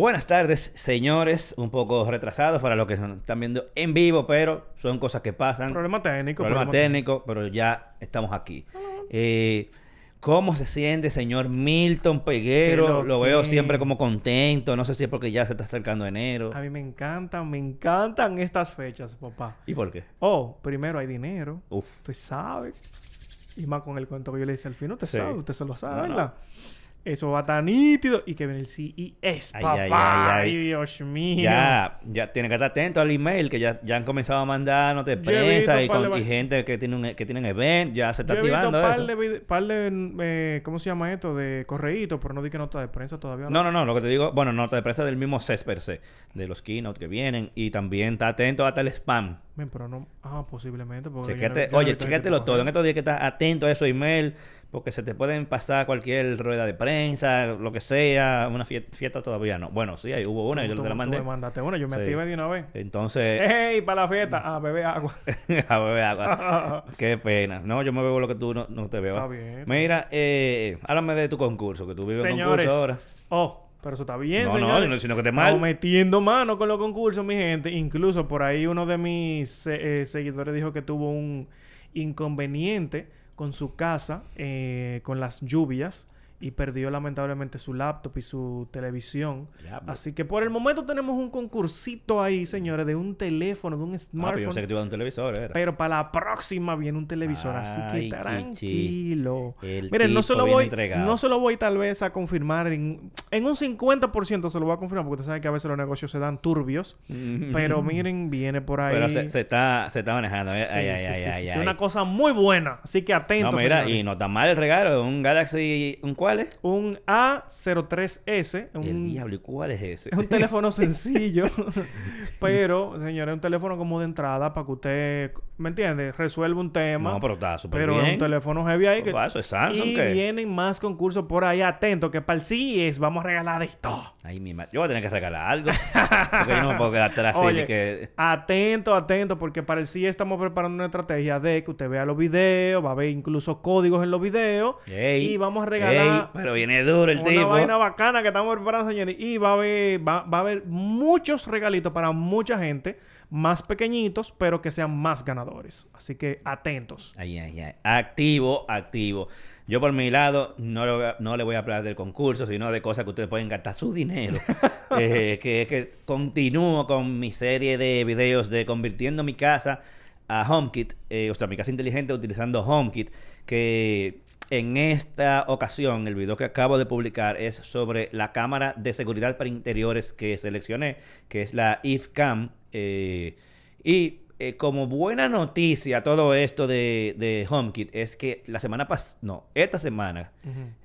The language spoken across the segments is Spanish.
Buenas tardes, señores. Un poco retrasados para lo que están viendo en vivo, pero son cosas que pasan. Problema técnico. Problema, técnico, pero ya estamos aquí. Eh, ¿Cómo se siente, señor Milton Peguero? Lo, veo siempre como contento. No sé si es porque ya se está acercando enero. A mí me encantan, me encantan estas fechas, papá. ¿Y por qué? Oh, primero hay dinero. Uf. Usted sabe. Y más con el cuento que yo le hice al fin, usted sabe, usted se lo sabe, ¿verdad? Eso va tan nítido. Y que viene el CES, papá. Ay, Dios mío. Ya, ya tiene que estar atento al email que ya, ya han comenzado a mandar notas de prensa y, con, y, gente que, tiene que tienen event. Ya se está activando he visto eso. Par de, eh, ¿cómo se llama esto? De correíto, pero no di que nota de prensa todavía. No, no, no. Lo que te digo, bueno, nota de prensa del mismo CES per se. De los keynote que vienen. Y también está atento hasta el spam. pero no... Ah, posiblemente. Chequete, oye, chécatelo todo. En estos días que estás atento a esos email porque se te pueden pasar cualquier rueda de prensa, lo que sea, una fiesta, todavía no. Bueno, sí, ahí hubo una, y yo te la mandé. Tú me mandaste una, yo me activé de una vez. Entonces... ¡Ey! Para la fiesta, a beber agua. a beber agua. Qué pena. No, yo me bebo lo que tú no, no te bebas. Está bien. Mira, eh, háblame de tu concurso, que tú vives en concurso ahora. Oh, pero eso está bien, no, señores. No, sino que te mal. Estamos metiendo mano con los concursos, mi gente. Incluso por ahí uno de mis eh, seguidores dijo que tuvo un inconveniente con su casa, eh, con las lluvias y perdió lamentablemente su laptop y su televisión. Así que por el momento tenemos un concursito ahí, señores, de un teléfono, de un smartphone. Ah, pero que un televisor, era. Pero para la próxima viene un televisor, así que tranquilo. Miren, no se lo voy, no se lo voy tal vez a confirmar en, en un 50% se lo voy a confirmar porque usted sabe que a veces los negocios se dan turbios, pero miren, viene por ahí. Pero se, está se está manejando, ay, ay, ay, Es una cosa muy buena, así que atentos. No, mira, y no está mal el regalo, un Galaxy un ¿Cuál es? Un A03S. Un, el diablo, ¿y cuál es ese? Es un teléfono sencillo. pero, señores, es un teléfono como de entrada para que usted, ¿me entiende? Resuelva un tema. No, pero está súper bien. Pero es un teléfono heavy ahí. Que... Eso es Samsung, y vienen más concursos por ahí. Atento, que para el CES vamos a regalar esto. Ay, mi madre. Yo voy a tener que regalar algo. porque yo no me puedo quedar atrás Oye, que... Atento, atento, porque para el CES estamos preparando una estrategia de que usted vea los videos, va a ver incluso códigos en los videos. y vamos a regalar viene duro el tipo. Una vaina bacana que estamos preparando, señores. Y va a haber, va, a haber muchos regalitos para mucha gente. Más pequeñitos, pero que sean más ganadores. Así que atentos. Ay, ay, ay. Activo, activo. Yo por mi lado no, no le voy a hablar del concurso, sino de cosas que ustedes pueden gastar su dinero. eh, que, que continúo con mi serie de videos de convirtiendo mi casa a HomeKit, eh, o sea, mi casa inteligente utilizando HomeKit, que en esta ocasión, el video que acabo de publicar es sobre la cámara de seguridad para interiores que seleccioné, que es la IFCAM. Eh, y eh, como buena noticia todo esto de, HomeKit es que la semana pasada, no, esta semana,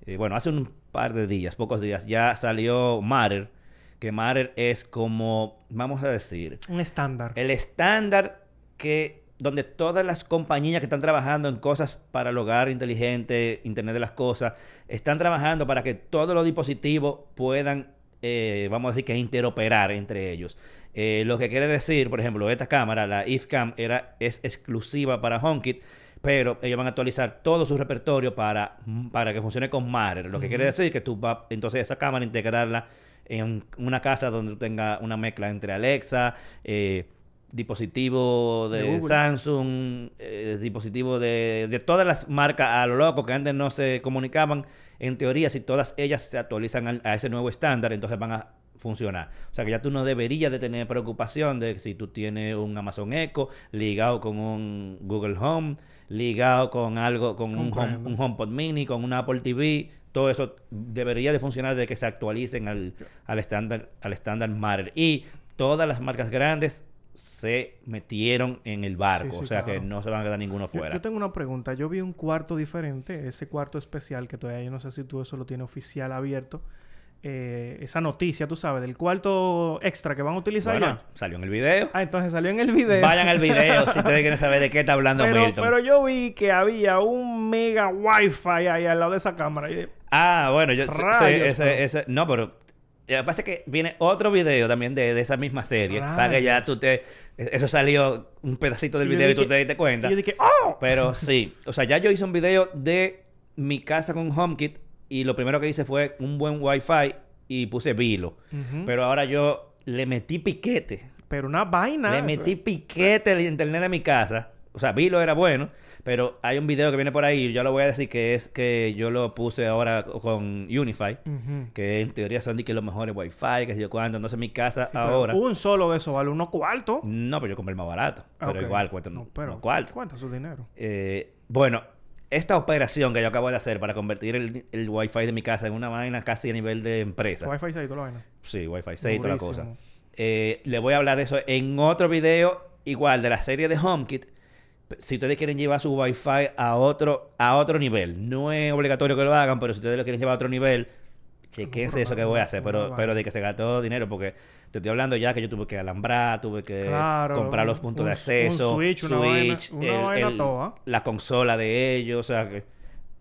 eh, bueno, hace un par de días, pocos días, ya salió Matter, que Matter es como, vamos a decir... Un estándar. El estándar que donde todas las compañías que están trabajando en cosas para el hogar inteligente, Internet de las Cosas, están trabajando para que todos los dispositivos puedan, eh, vamos a decir que interoperar entre ellos. Eh, lo que quiere decir, por ejemplo, esta cámara, la IFCAM, era, es exclusiva para HomeKit, pero ellos van a actualizar todo su repertorio para, para que funcione con Matter. Lo que quiere decir que tú vas, entonces esa cámara integrarla en una casa donde tenga una mezcla entre Alexa, eh, dispositivo de, Samsung, eh, dispositivo de, de, todas las marcas a lo loco que antes no se comunicaban. En teoría, si todas ellas se actualizan a, ese nuevo estándar, entonces van a funcionar. O sea que ya tú no deberías de tener preocupación de si tú tienes un Amazon Echo ligado con un Google Home, ligado con algo, con un, home, un, HomePod Mini, con un Apple TV. Todo eso debería de funcionar de que se actualicen al, al estándar al estándar Matter. Y todas las marcas grandes se metieron en el barco. o sea que no se van a quedar ninguno fuera. Yo, tengo una pregunta. Yo vi un cuarto diferente, ese cuarto especial que todavía yo no sé si tú eso lo tienes oficial abierto. Eh, esa noticia, tú sabes, del cuarto extra que van a utilizar bueno, Salió en el video. Ah, entonces salió en el video. Vayan al video si ustedes quieren saber de qué está hablando pero, Milton. Pero yo vi que había un mega wifi ahí al lado de esa cámara. Ah, bueno, yo ese, ese, no, pero lo que pasa es que viene otro video también de, de esa misma serie. Para que ya tú te... Eso salió un pedacito del video y, tú te diste cuenta. Y yo dije, ¡oh! Pero sí. O sea, ya yo hice un video de mi casa con HomeKit. Y lo primero que hice fue un buen Wi-Fi y puse Vilo. Pero ahora yo le metí piquete. Pero una vaina. Le metí piquete al internet de mi casa. O sea, Vilo era bueno, pero hay un video que viene por ahí, yo lo voy a decir que es que yo lo puse ahora con Unify, que en teoría son de que los mejores Wi-Fi, que sé yo cuánto. Entonces mi casa Sí, pero ahora... Un solo de eso vale unos cuartos. No, pero yo compré el más barato. Pero Ok. igual cuesta No, pero cuartos. cuenta su dinero. Eh, bueno, esta operación que yo acabo de hacer para convertir el, el Wi-Fi de mi casa en una vaina casi a nivel de empresa. Wi-Fi 6 toda la vaina. Sí, Wi-Fi 6 y toda la cosa. Eh, le voy a hablar de eso en otro video, igual de la serie de HomeKit. Si ustedes quieren llevar su Wi-Fi a otro, a otro nivel, no es obligatorio que lo hagan, pero si ustedes lo quieren llevar a otro nivel, chequense eso que voy a hacer. Pero, pero de que se gastó dinero, porque te estoy hablando ya que yo tuve que alambrar, tuve que Claro, comprar los un- puntos de acceso, un switch, una vaina- una vaina toda. la consola de ellos, o sea que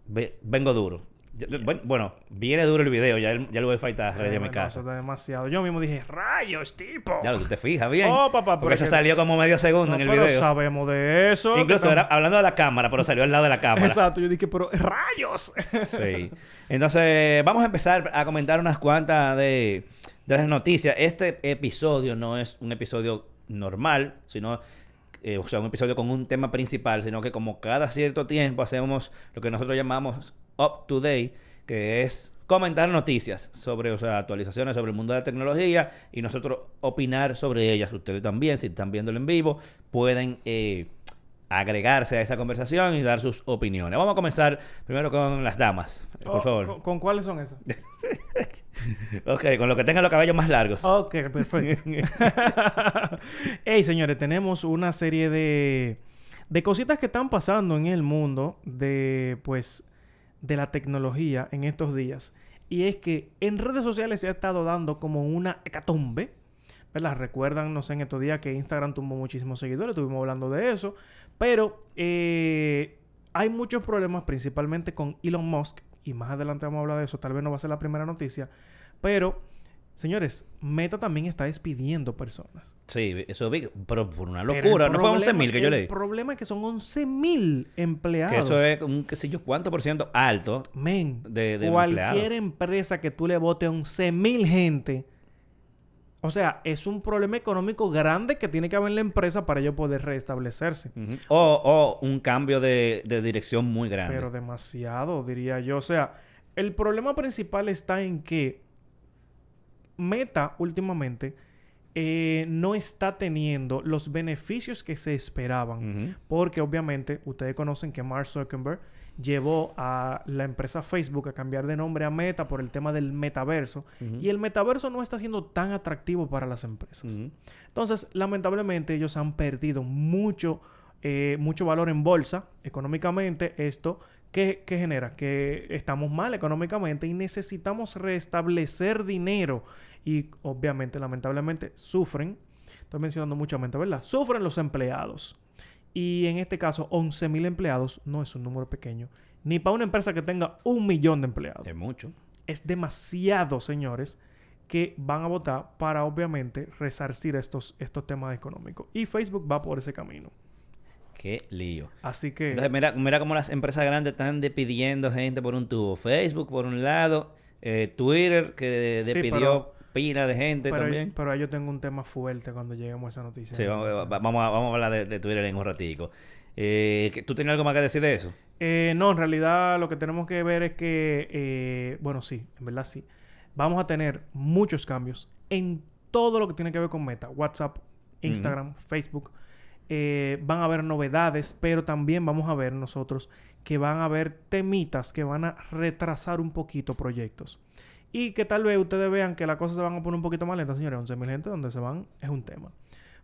ve- vengo duro. Ya- Bueno, bueno, viene duro el video, ya el, ya el Wi-Fi está ready a mi Eh, casa. está demasiado. Yo mismo dije, rayos, tipo. Ya, tú te fijas bien. Oh, papá, Porque es eso salió como medio segundo No, en el pero video. sabemos de eso. Incluso era hablando de la cámara, pero salió al lado de la cámara. Exacto, yo dije, pero rayos. Sí. Entonces, vamos a empezar a comentar unas cuantas de, de las noticias. Este episodio no es un episodio normal, sino, eh, o sea, un episodio con un tema principal, sino que como cada cierto tiempo hacemos lo que nosotros llamamos Up to Date, que es comentar noticias sobre, o sea, actualizaciones sobre el mundo de la tecnología y nosotros opinar sobre ellas. Ustedes también, si están viéndolo en vivo, pueden eh, agregarse a esa conversación y dar sus opiniones. Vamos a comenzar primero con las damas, eh, por Oh, favor. ¿con, con cuáles son esas? Ok, con los que tengan los cabellos más largos. Ok, perfecto. Hey, señores, tenemos una serie de, de cositas que están pasando en el mundo de, pues, de la tecnología en estos días. Y es que en redes sociales se ha estado dando como una hecatombe. ¿Verdad? Recuerdan, no sé, en estos días que Instagram tuvo muchísimos seguidores, estuvimos hablando de eso. Pero eh, hay muchos problemas, principalmente con Elon Musk. Y más adelante vamos a hablar de eso. Tal vez no va a ser la primera noticia. Pero, señores, Meta también está despidiendo personas. Sí, eso vi, pero por una locura. No fue problema- 11 mil que yo leí. El problema es que son 11.000 empleados. Que eso es un, qué sé yo, cuánto por ciento alto. Men, de- de cualquier empresa que tú le votes a 11.000 gente, o sea, es un problema económico grande que tiene que haber en la empresa para ellos poder restablecerse. O, o un cambio de, de dirección muy grande. Pero demasiado, diría yo. O sea, el problema principal está en que Meta últimamente eh, no está teniendo los beneficios que se esperaban. Porque obviamente ustedes conocen que Mark Zuckerberg llevó a la empresa Facebook a cambiar de nombre a Meta por el tema del metaverso. Y el metaverso no está siendo tan atractivo para las empresas. Entonces, lamentablemente, ellos han perdido mucho, eh, mucho valor en bolsa económicamente. Esto, ¿qué, qué genera? Que estamos mal económicamente y necesitamos restablecer dinero. Y obviamente, lamentablemente, sufren. Estoy mencionando muchamente, ¿verdad? Sufren los empleados. Y en este caso, 11.000 empleados no es un número pequeño. Ni para una empresa que tenga un millón de empleados Es mucho. es demasiado, señores, que van a votar para obviamente resarcir estos, estos temas económicos. Y Facebook va por ese camino. Qué lío. Así que... Entonces, mira, mira cómo las empresas grandes están despidiendo gente por un tubo. Facebook, por un lado. eh, Twitter, que Sí, despidió pero- pila de gente pero, también. pero ahí yo tengo un tema fuerte cuando lleguemos a esa noticia. Sí, vamos, Entonces- va- vamos, a, vamos a hablar de, de Twitter en un ratico. Eh, ¿que- ¿Tú tienes algo más que decir de eso? Eh, no, en realidad lo que tenemos que ver es que, eh, bueno, sí, en verdad sí. Vamos a tener muchos cambios en todo lo que tiene que ver con Meta. WhatsApp, Instagram, Facebook. Eh, van a haber novedades, pero también vamos a ver nosotros que van a haber temitas que van a retrasar un poquito proyectos. Y que tal vez ustedes vean que las cosas se van a poner un poquito más lentas, señores. 11.000 gente donde se van es un tema.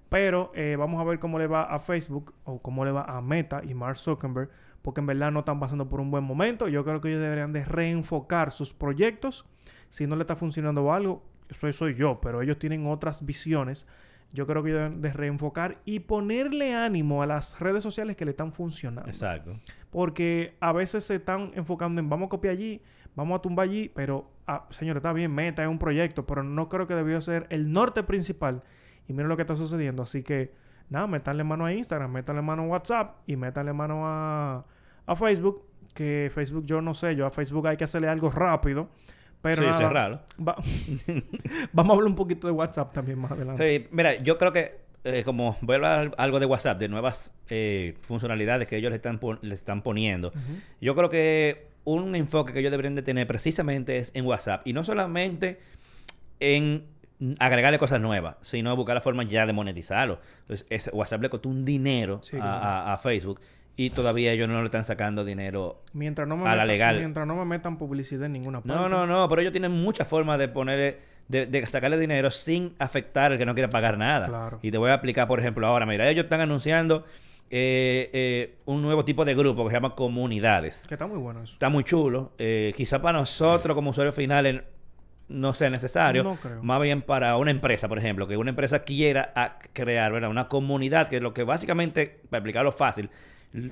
Pero eh, vamos a ver cómo le va a Facebook o cómo le va a Meta y Mark Zuckerberg, porque en verdad no están pasando por un buen momento. Yo creo que ellos deberían de reenfocar sus proyectos. Si no le está funcionando algo, soy, soy yo, pero ellos tienen otras visiones. Yo creo que deben de reenfocar y ponerle ánimo a las redes sociales que le están funcionando. Exacto. Porque a veces se están enfocando en vamos a copiar allí, vamos a tumbar allí, pero, ah, señores, está bien, Meta es un proyecto, pero no creo que debió ser el norte principal. Y miren lo que está sucediendo. Así que, nada, métanle mano a Instagram, métanle mano a WhatsApp y métanle mano a, a Facebook. Que Facebook, yo no sé, yo a Facebook hay que hacerle algo rápido Pero Sí, nada, cerrarlo. va- Vamos a hablar un poquito de WhatsApp también más adelante. Sí, mira, yo creo que eh, como voy a hablar algo de WhatsApp, de nuevas eh, funcionalidades que ellos le están, le están poniendo, yo creo que un enfoque que ellos deberían de tener precisamente es en WhatsApp. Y no solamente en agregarle cosas nuevas, sino buscar la forma ya de monetizarlo. Entonces, ese WhatsApp le costó un dinero Sí, a, claro. a- a Facebook y todavía ellos no le están sacando dinero. Mientras no me A la metan- legal. Mientras no me metan publicidad en ninguna parte. No, no, no, pero ellos tienen muchas formas de ponerle, de, de sacarle dinero sin afectar al que no quiere pagar nada. Claro. Y te voy a explicar, por ejemplo, ahora, mira, ellos están anunciando eh, eh, un nuevo tipo de grupo que se llama comunidades. Que está muy bueno eso. Está muy chulo. Eh, quizá para nosotros como usuarios finales no sea necesario. No creo. Más bien para una empresa, por ejemplo, que una empresa quiera crear ¿verdad? una comunidad, que lo que básicamente, para explicarlo fácil,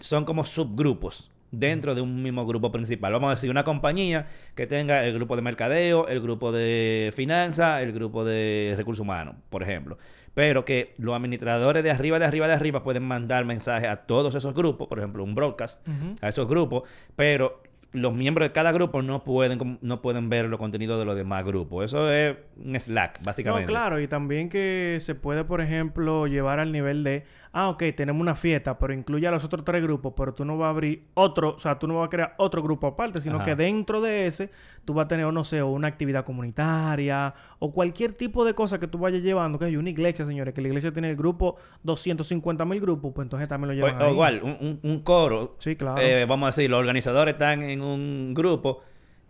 son como subgrupos dentro de un mismo grupo principal. Vamos a decir, una compañía que tenga el grupo de mercadeo, el grupo de finanzas, el grupo de recursos humanos, por ejemplo. Pero que los administradores de arriba, de arriba, de arriba pueden mandar mensajes a todos esos grupos, por ejemplo, un broadcast a esos grupos, pero los miembros de cada grupo no pueden no pueden ver los contenidos de los demás grupos. Eso es un Slack, No, básicamente. claro, y también que se puede, por ejemplo, llevar al nivel de, ah, ok, tenemos una fiesta, pero incluye a los otros tres grupos, pero tú no vas a abrir otro, o sea, tú no vas a crear otro grupo aparte, sino Ajá. que dentro de ese tú vas a tener, no sé, o una actividad comunitaria o cualquier tipo de cosa que tú vayas llevando, que hay una iglesia, señores, que la iglesia tiene el grupo 250 mil grupos, pues entonces también lo O, llevan o ahí. igual, un, un- coro. Sí, claro. eh, vamos a decir, los organizadores están en un grupo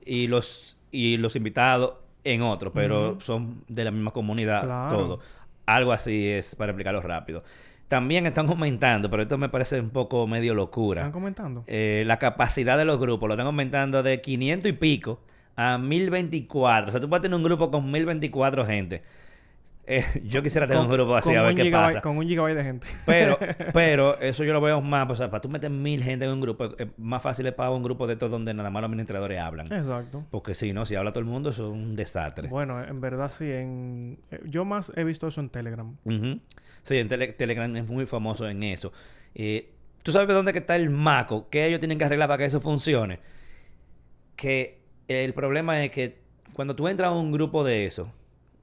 y los, y los invitados en otro, pero son de la misma comunidad, Claro. todo. Algo así es para explicarlo rápido. También están aumentando, pero esto me parece un poco medio locura. ¿Están comentando? eh, la capacidad de los grupos lo están aumentando de 500 y pico a 1024. O sea, tú puedes tener un grupo con 1024 gente. Eh, yo quisiera tener un grupo así, a ver qué gigabyte- pasa. Con un gigabyte de gente. Pero, pero eso yo lo veo más, o sea, para tú meter mil gente en un grupo, es más fácil es para un grupo de estos donde nada más los administradores hablan. Exacto. Porque si no, si habla todo el mundo, eso es un desastre. Bueno, en verdad sí. En... eh, Yo más he visto eso en Telegram. Ujú. Sí, en Tele- Telegram es muy famoso en eso. Eh, ¿Tú sabes dónde está el maco? ¿Qué ellos tienen que arreglar para que eso funcione? Que el problema es que cuando tú entras a un grupo de eso,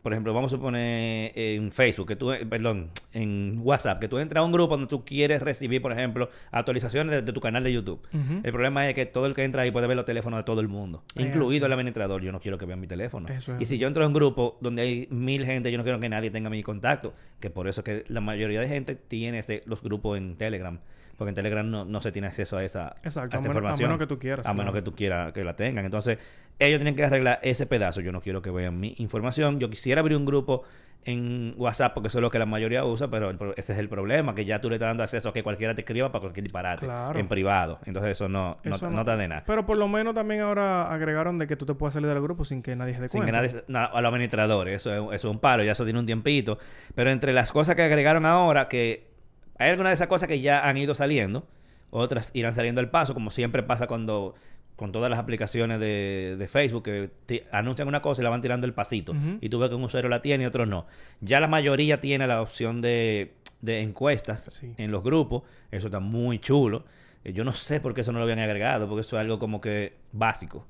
por ejemplo, vamos a suponer en Facebook, que tú, eh, perdón, en WhatsApp, que tú entras a un grupo donde tú quieres recibir, por ejemplo, actualizaciones de, de tu canal de YouTube. El problema es que todo el que entra ahí puede ver los teléfonos de todo el mundo, incluido el administrador. Yo no quiero que vean mi teléfono. Es y si yo entro a un grupo donde hay mil gente, yo no quiero que nadie tenga mi contacto. Que por eso es que la mayoría de gente tiene ese- los grupos en Telegram. Porque en Telegram no, no se tiene acceso a esa, Exacto, a esta menos- a información. menos que tú quieras, A menos que tú quieras que la tengan. Entonces, ellos tienen que arreglar ese pedazo. Yo no quiero que vean mi información. Yo quisiera abrir un grupo en WhatsApp porque eso es lo que la mayoría usa, pero el ese es el problema, que ya tú le estás dando acceso a que cualquiera te escriba para cualquier disparate Claro. en privado. Entonces eso no, no, Eso no te da de nada. Pero por lo menos también ahora agregaron de que tú te puedes salir del grupo sin que nadie se dé Sin que cuenta. nadie, na- a los administradores, eso es, eso es un paro, ya eso tiene un tiempito. Pero entre las cosas que agregaron ahora, que hay algunas de esas cosas que ya han ido saliendo, otras irán saliendo al paso, como siempre pasa cuando con todas las aplicaciones de, de Facebook que te anuncian una cosa y la van tirando el pasito. Y tú ves que un usuario la tiene y otro no. Ya la mayoría tiene la opción de, de encuestas Sí. en los grupos. Eso está muy chulo. Eh, Yo no sé por qué eso no lo habían agregado, porque eso es algo como que básico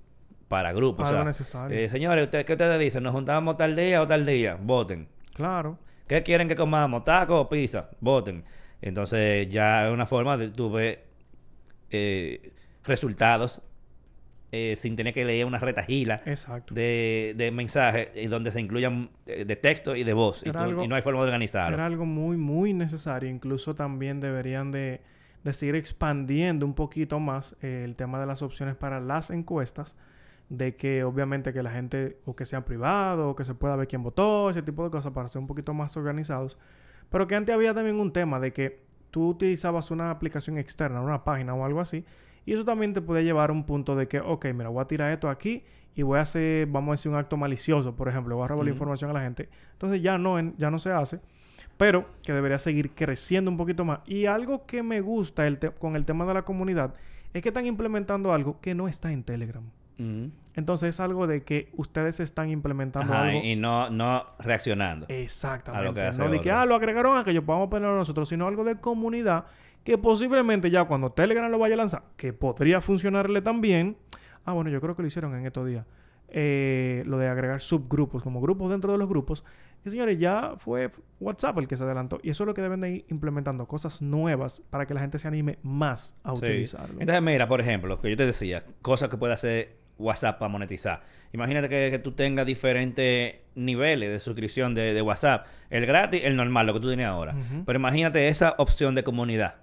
para grupos. Algo o sea, necesario. eh, señores, ¿ustedes, ¿qué ustedes dicen? ¿Nos juntamos tal día o tal día? Voten. Claro. ¿Qué quieren que comamos? ¿Taco o pizza? Voten. Entonces ya es una forma de tú ver eh, resultados eh, sin tener que leer una retajila de, de mensajes en donde se incluyan eh, de texto y de voz. Y, Era tú- algo- y no hay forma de organizarlo. Era algo muy, muy necesario. Incluso también deberían de, de seguir expandiendo un poquito más eh, el tema de las opciones para las encuestas. De que obviamente que la gente o que sean privados o que se pueda ver quién votó, ese tipo de cosas para ser un poquito más organizados. Pero que antes había también un tema de que tú utilizabas una aplicación externa, una página o algo así. Y eso también te puede llevar a un punto de que, ok, mira, voy a tirar esto aquí y voy a hacer, vamos a decir, un acto malicioso, por ejemplo, voy a robar la información a la gente. Entonces ya no, ya no se hace pero que debería seguir creciendo un poquito más. Y algo que me gusta el con el tema de la comunidad es que están implementando algo que no está en Telegram. Entonces es algo de que ustedes están implementando Ajá, algo. y no, no reaccionando. Exactamente. a lo que hace no de que, ah, lo agregaron a que yo podamos ponerlo nosotros, sino algo de comunidad que posiblemente ya cuando Telegram lo vaya a lanzar, que podría funcionarle también. Ah, bueno, yo creo que lo hicieron en estos días. eh, lo de agregar subgrupos, como grupos dentro de los grupos. Y señores, ya fue WhatsApp el que se adelantó. Y eso es lo que deben de ir implementando, cosas nuevas para que la gente se anime más a Sí. utilizarlo. Entonces, mira, por ejemplo, que yo te decía, cosas que puede hacer WhatsApp para monetizar. Imagínate que, que tú tengas diferentes niveles de suscripción de, de WhatsApp. El gratis, el normal, lo que tú tienes ahora. Pero imagínate esa opción de comunidad.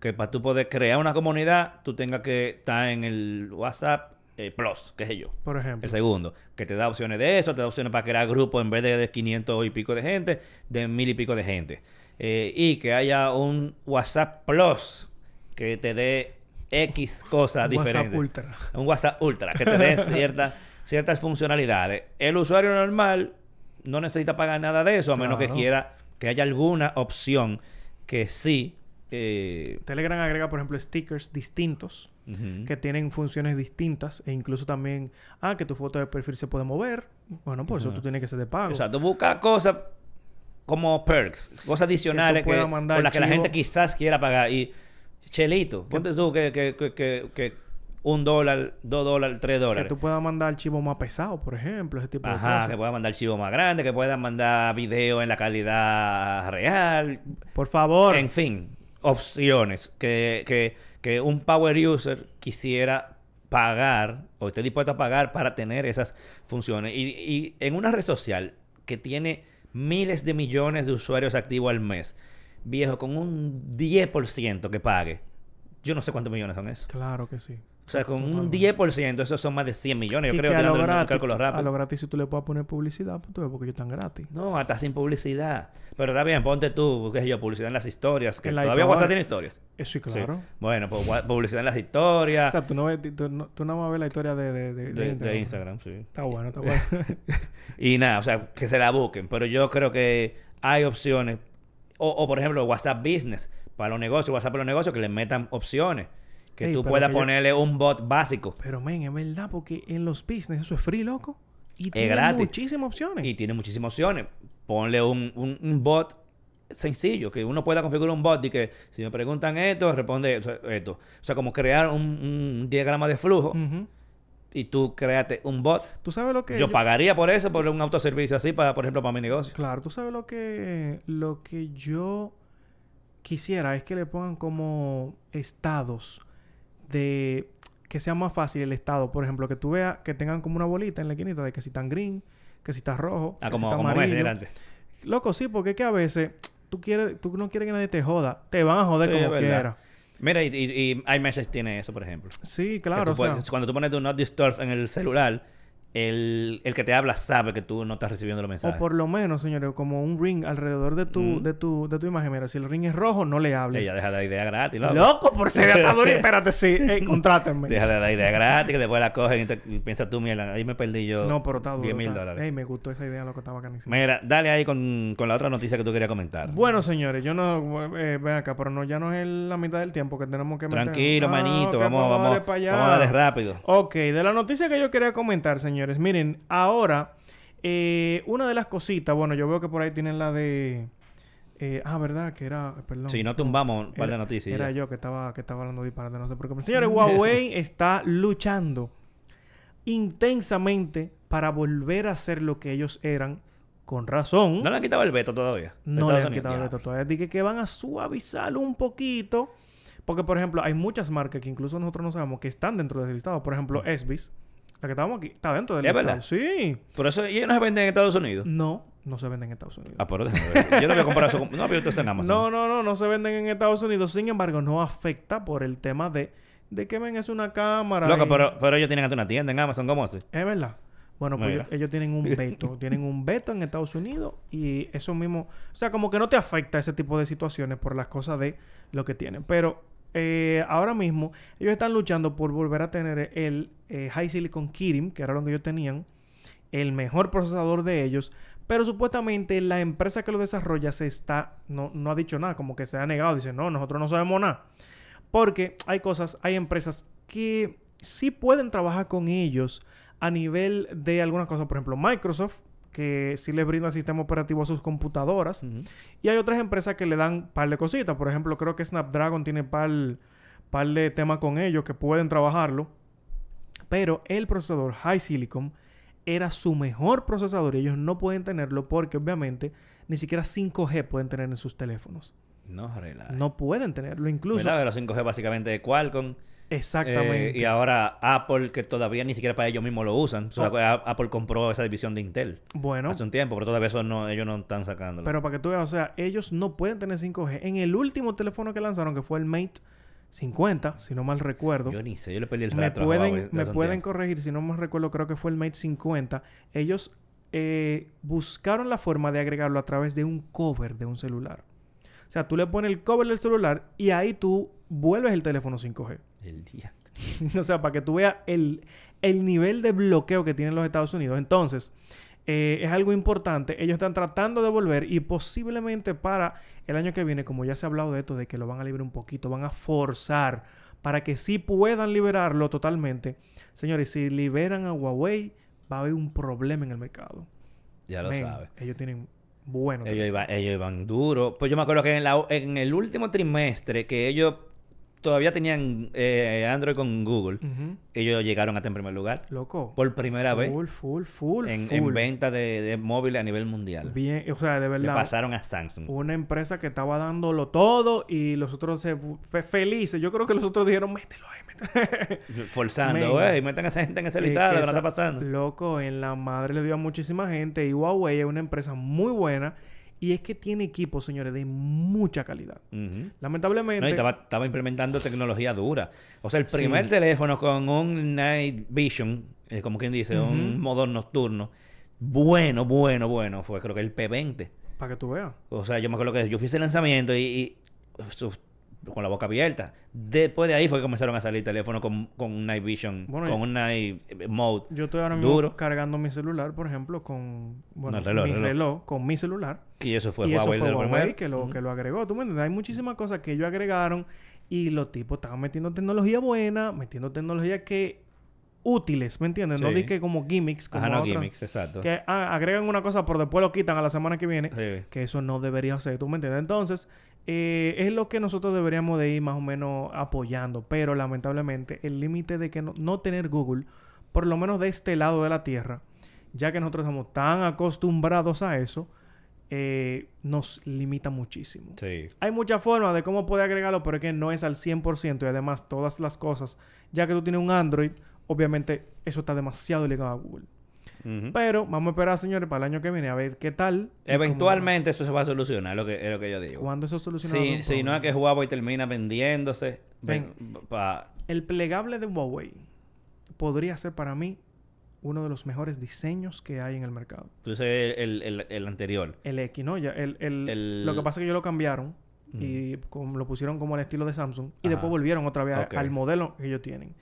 Que para tú poder crear una comunidad, tú tengas que estar en el WhatsApp eh, Plus, qué sé yo. Por ejemplo. El segundo, que te da opciones de eso, te da opciones para crear grupos en vez de, de 500 y pico de gente, de mil y pico de gente. Eh, y que haya un WhatsApp Plus que te dé X cosas WhatsApp diferentes. Ultra. Un WhatsApp Ultra que te dé ciertas ciertas funcionalidades. El usuario normal no necesita pagar nada de eso, a menos que quiera que haya alguna opción que sí. eh, Telegram agrega, por ejemplo, stickers distintos que tienen funciones distintas e incluso también, ah, que tu foto de perfil se puede mover. Bueno, por eso tú tienes que ser de pago. O sea, tú buscas cosas como perks, cosas adicionales que, mandar por las que la gente quizás quiera pagar. Y, chelito, ponte tú que, que, que, que, que un dólar, dos dólares, tres que dólares. tú puedas mandar archivos más pesados, por ejemplo, ese tipo de Ajá, cosas. que puedas mandar archivos más grandes, que puedas mandar video en la calidad real. Por favor. En fin, opciones que, que, que un power user quisiera pagar o esté dispuesto a pagar para tener esas funciones. Y, y en una red social que tiene miles de millones de usuarios activos al mes, viejo, con un 10% que pague, yo no sé cuántos millones son eso. Claro que sí. O sea, con un Totalmente. 10%, esos son más de 100 millones. Yo Y creo que a lo, gratis, cálculo a rápido. lo gratis, si tú le puedes poner publicidad, pues tú ves porque ellos están gratis. No, hasta sin publicidad. Pero está bien, ponte tú, qué sé yo, publicidad en las historias. Que En la todavía historia. WhatsApp tiene historias. Eso sí, Sí. claro. Bueno, pues publicidad en las historias O sea, tú, no ves, tú, no- tú nada más ves la historia de, de, de, de, de Instagram, sí. Está bueno, está bueno. Y nada, o sea, que se la busquen. Pero yo creo que hay opciones. O, o, por ejemplo, WhatsApp Business para los negocios, WhatsApp para los negocios, que le metan opciones. Que Ey, tú puedas que yo- ponerle un bot básico. Pero, men, es verdad, porque en los business eso es free, loco. Y tiene gratis. muchísimas opciones. Y tiene muchísimas opciones. Ponle un, un- un bot sencillo, que uno pueda configurar un bot y que si me preguntan esto, responde esto. O sea, como crear un, un diagrama de flujo Ujú. Y tú créate un bot. Tú sabes lo que... Yo pagaría por eso, por un autoservicio así, para, por ejemplo, para mi negocio. Claro, tú sabes lo que... Lo que yo quisiera es que le pongan como estados de... Que sea más fácil el estado. Por ejemplo, que tú veas que tengan como una bolita en la esquinita de que si están green, que si está rojo, Ah, que como, si está como amarillo. Antes. Loco, sí, porque es que a veces tú quieres, tú no quieres que nadie te joda. Te van a joder Sí, como verdad. Mira, y, y, y iMessage tiene eso, por ejemplo. Sí, claro. tú o sea, puedes- cuando tú pones tu Not Disturb en el celular, el, el que te habla sabe que tú no estás recibiendo los o mensajes. por lo menos, señores, como un ring alrededor de tu, Mm. de tu, de tu imagen. Mira, si el ring es rojo, no le hables. Ella deja de dar idea gratis, loco. Loco, por ser atador. Espérate, sí. Ey, contrátenme. Deja de dar idea gratis, que después la cogen y, te, y piensas tú, mierda, ahí me perdí yo No, pero está duro. 10 mil dólares. Ey, me gustó esa idea, lo que estaba bacanísimo. Mira, dale ahí con, con la otra noticia que tú querías comentar. Bueno, señores, yo no... Eh, ven acá, pero no, ya no es la mitad del tiempo que tenemos que meter. Tranquilo, Ah, manito, vamos, vamos, vamos a darle rápido. Ok, de la noticia que yo quería comentar, señores. Miren, ahora, eh, una de las cositas, bueno, yo veo que por ahí tienen la de... eh, ah, ¿verdad? Que era... Perdón. Si no tumbamos un par de noticias. Era yo que estaba, que estaba hablando disparate, no se preocupen. Señores, Huawei está luchando intensamente para volver a ser lo que ellos eran, con razón. ¿No le han quitado el veto todavía? de No le han quitado el veto todavía. Dije que van a suavizarlo un poquito. Porque, por ejemplo, hay muchas marcas que incluso nosotros no sabemos que están dentro del listado. Por ejemplo, Esbis, la que estábamos aquí, está dentro del ¿Es verdad? Sí. Por eso ellos no se venden en Estados Unidos. No, no se venden en Estados Unidos. Ah, pero déjame. Yo no voy a comprar eso. No, pero está en Amazon. No, no, no, no se venden en Estados Unidos. Sin embargo, no afecta por el tema de, de que ven es una cámara. Loco, y- pero, pero ellos tienen hasta una tienda en Amazon. ¿Cómo hace? Es verdad. Bueno, pues ellos tienen un veto. tienen un veto en Estados Unidos y eso mismo... O sea, como que no te afecta ese tipo de situaciones por las cosas de lo que tienen. Pero eh, ahora mismo ellos están luchando por volver a tener el eh, High Silicon Kirin, que era lo que ellos tenían, el mejor procesador de ellos. Pero supuestamente la empresa que lo desarrolla se está... No, no ha dicho nada, como que se ha negado. Dice, no, nosotros no sabemos nada. Porque hay cosas, hay empresas que sí pueden trabajar con ellos a nivel de algunas cosas. Por ejemplo, Microsoft, que sí les brinda sistema operativo a sus computadoras. Y hay otras empresas que le dan par de cositas. Por ejemplo, creo que Snapdragon tiene par, par de temas con ellos que pueden trabajarlo. Pero el procesador High Silicon era su mejor procesador y ellos no pueden tenerlo porque obviamente ni siquiera 5G pueden tener en sus teléfonos. No, relaja. No pueden tenerlo. Incluso... ¿Verdad? Los 5G básicamente de Qualcomm. Exactamente. Eh, y ahora Apple, que todavía ni siquiera para ellos mismos lo usan. O sea, Oh. A- Apple compró esa división de Intel bueno, hace un tiempo, pero todavía eso no, ellos no están sacándolo. pero para que tú veas, o sea, ellos no pueden tener 5G. En el último teléfono que lanzaron, que fue el Mate 50, si no mal recuerdo. Yo ni sé, yo le perdí el me a Huawei pueden, de me pueden corregir, si no me recuerdo, creo que fue el Mate 50. Ellos eh, buscaron la forma de agregarlo a través de un cover de un celular. O sea, tú le pones el cover del celular y ahí tú vuelves el teléfono 5G. El día. o sea, para que tú veas el, el nivel de bloqueo que tienen los Estados Unidos. Entonces, eh, es algo importante. Ellos están tratando de volver y posiblemente para el año que viene, como ya se ha hablado de esto, de que lo van a liberar un poquito, van a forzar para que sí puedan liberarlo totalmente. Señores, si liberan a Huawei, va a haber un problema en el mercado. Ya lo sabes. Ellos tienen bueno. Ellos iban, ellos iban duro. Pues yo me acuerdo que en, la- en el último trimestre que ellos todavía tenían eh, Android con Google, ellos llegaron hasta en primer lugar. Loco. Por primera vez Full, full, full, en, full. en venta de, de móviles a nivel mundial. Bien, o sea, de Le verdad. pasaron a Samsung. una empresa que estaba dándolo todo y los otros se fe- felices. Yo creo que los otros dijeron, mételo ahí, mételo. Forzando, güey, metan a esa gente en ese listado, esa- está pasando. Loco, en la madre le dio a muchísima gente y Huawei es una empresa muy buena y es que tiene equipos, señores, de mucha calidad. Lamentablemente, No, y estaba, estaba implementando tecnología dura. O sea, el Sí. primer teléfono con un Night Vision, eh, como quien dice, un modo nocturno, bueno, bueno, bueno, fue creo que el P20. para que tú veas. O sea, yo me acuerdo que yo fui a ese lanzamiento y, con la boca abierta. Después de ahí fue que comenzaron a salir teléfonos con, con un Night Vision, Bueno, con un Night Mode. Yo estoy ahora mismo Duro. cargando mi celular, por ejemplo, con bueno, No, el reloj, mi el reloj. reloj, con mi celular. Y eso fue y eso Huawei fue Huawei que lo, que lo agregó. ¿Tú me entiendes? Hay muchísimas cosas que ellos agregaron y los tipos estaban metiendo tecnología buena, metiendo tecnología que útiles, ¿me entiendes? No di que como gimmicks, como Ajá, no otras, gimmicks, exacto. que ah, agregan una cosa pero después lo quitan a la semana que viene, Sí. que eso no debería ser, ¿tú me entiendes? Entonces, eh, es lo que nosotros deberíamos de ir más o menos apoyando, pero lamentablemente el límite de que no, no tener Google, por lo menos de este lado de la Tierra, ya que nosotros estamos tan acostumbrados a eso, eh, nos limita muchísimo. Sí. Hay muchas formas de cómo puede agregarlo, pero es que no es al 100% y además todas las cosas, ya que tú tienes un Android, obviamente eso está demasiado ligado a Google. Pero vamos a esperar, señores, para el año que viene a ver qué tal. Eventualmente eso se va a solucionar, lo que, es lo que yo digo. ¿Cuándo eso soluciona? Si, si no es que Huawei termina vendiéndose, ven, pa- El plegable de Huawei podría ser para mí uno de los mejores diseños que hay en el mercado. entonces el, el, el anterior. El X, ¿no? Ya, el, el- El- Lo que pasa es que ellos lo cambiaron Mm. y lo pusieron como al estilo de Samsung y Ajá. después volvieron otra vez al modelo que ellos tienen.